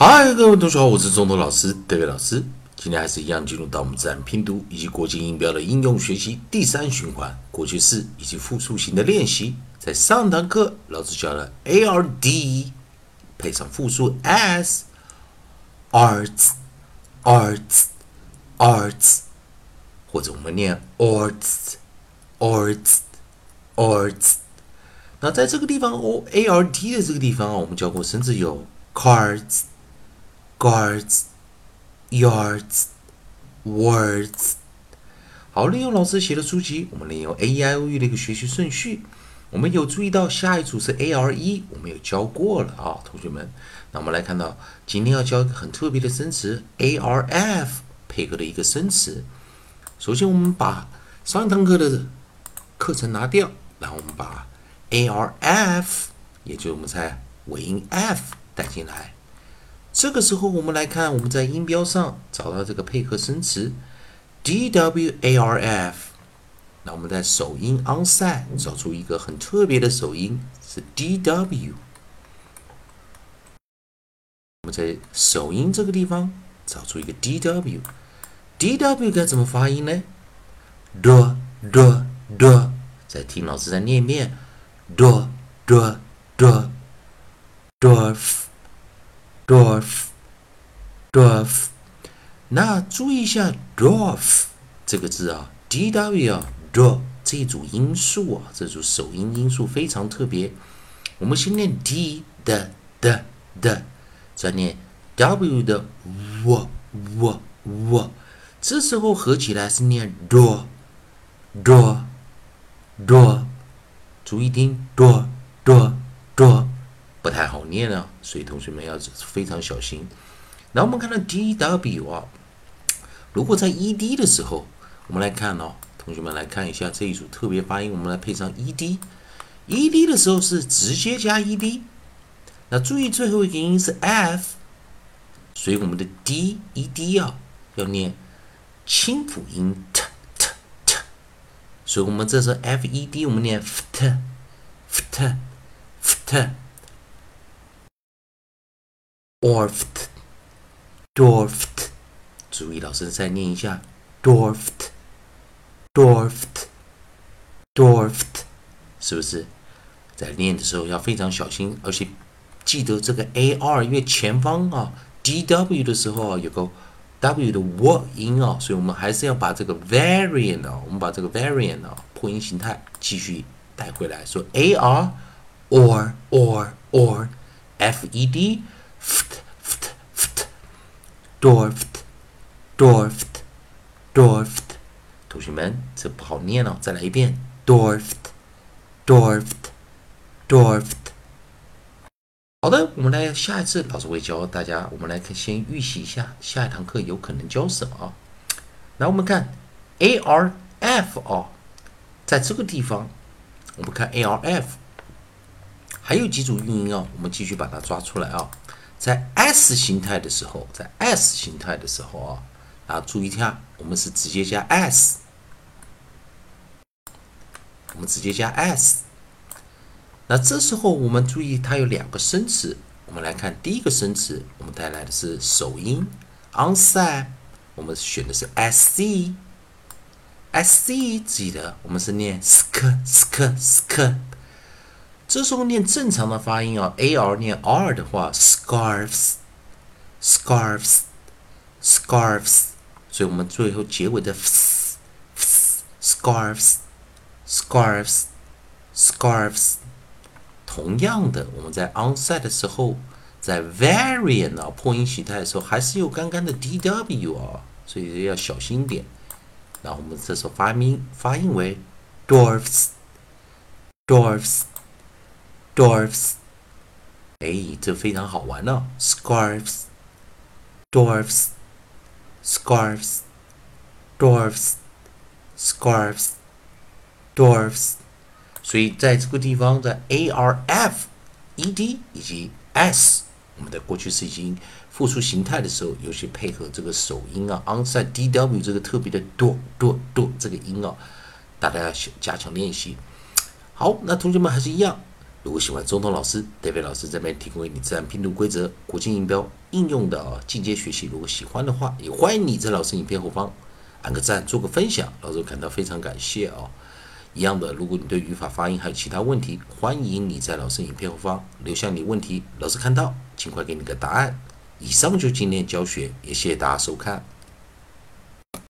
嗨，各位同学好，我是中头老师德伟老师。今天还是一样，进入到我们自然拼读以及国际音标的应用学习第三循环，过去式以及复数型的练习。在上堂课，老师教了 a r d 配上复数 s，arts，arts，arts，或者我们念 arts，arts，arts。那在这个地方哦，a r d 的这个地方啊，我们教过，甚至有 cards。Guards, yards, words。好，利用老师写的书籍，我们利用 A E I O U 的一个学习顺序。我们有注意到下一组是 A R E，我们有教过了啊，同学们。那我们来看到，今天要教一个很特别的生词 A R F 配合的一个生词。首先，我们把上一堂课的课程拿掉，然后我们把 A R F，也就是我们在尾音 F 带进来。这个时候，我们来看我们在音标上找到这个配合生词 D W A R F。那我们在首音 onside 找出一个很特别的首音是 D W。我们在首音这个地方找出一个 D W。D W 该怎么发音呢？d d d。再听老师再念一遍：d d d dwarf。dwarf，dwarf，那注意一下 dwarf 这个字啊，d w 啊，d 这组音素啊，这组首音音素非常特别。我们先念 d 的的的，再念 w 的 w w w，这时候合起来是念 d d d，注意听 d d d。不太好念啊，所以同学们要非常小心。然后我们看到 D W 啊，如果在 E D 的时候，我们来看哦，同学们来看一下这一组特别发音，我们来配上 E D。E D 的时候是直接加 E D，那注意最后一个音是 F，所以我们的 D E D 啊要念清辅音 T T T，所以我们这是 F E D，我们念 F T F T F T。Dwarfed, dwarfed，注意老师再念一下，dwarfed, dwarfed, dwarfed，是不是？在念的时候要非常小心，而且记得这个 a r，因为前方啊 d w 的时候啊有个 w 的 w 音啊，所以我们还是要把这个 variant 啊，我们把这个 variant 啊破音形态继续带回来，说 a r or or or f e d。Ft ft ft dwarfed dwarfed dwarfed 同学们，这不好念哦，再来一遍 dwarfed dwarfed dwarfed。好的，我们来下一次老师会教大家，我们来看先预习一下下一堂课有可能教什么啊？来，我们看 a r f 啊，在这个地方，我们看 a r f，还有几组韵音啊，我们继续把它抓出来啊。在 S 形态的时候，在 S 形态的时候啊，啊，注意一下，我们是直接加 S，我们直接加 S。那这时候我们注意，它有两个生词，我们来看第一个生词，我们带来的是首音 onside，我们选的是 SC，SC 记得我们是念 sk sk sk。这时候念正常的发音啊，a r 念 r 的话，scarves，scarves，scarves，所以我们最后结尾的 s，scarves，scarves，scarves。同样的，我们在 onset 的时候，在 variant 啊破音形态的时候，还是有刚刚的 d w 啊，所以要小心点。然后我们这时候发音发音为 dwarfs，dwarfs。Dwarfs，哎，这非常好玩呢。Scarves，Dwarfs，Scarves，Dwarfs，Scarves，Dwarfs。所以在这个地方，在 A R F E D 以及 S，我们的过去式已经复数形态的时候，尤其配合这个首音啊，onside D W 这个特别的 do do do 这个音啊，大家要加强练习。好，那同学们还是一样。如果喜欢中通老师、戴维老师这边提供给你自然拼读规则、国际音标应用的进阶学习，如果喜欢的话，也欢迎你在老师影片后方按个赞、做个分享，老师感到非常感谢啊。一样的，如果你对语法、发音还有其他问题，欢迎你在老师影片后方留下你问题，老师看到尽快给你个答案。以上就今天教学，也谢谢大家收看。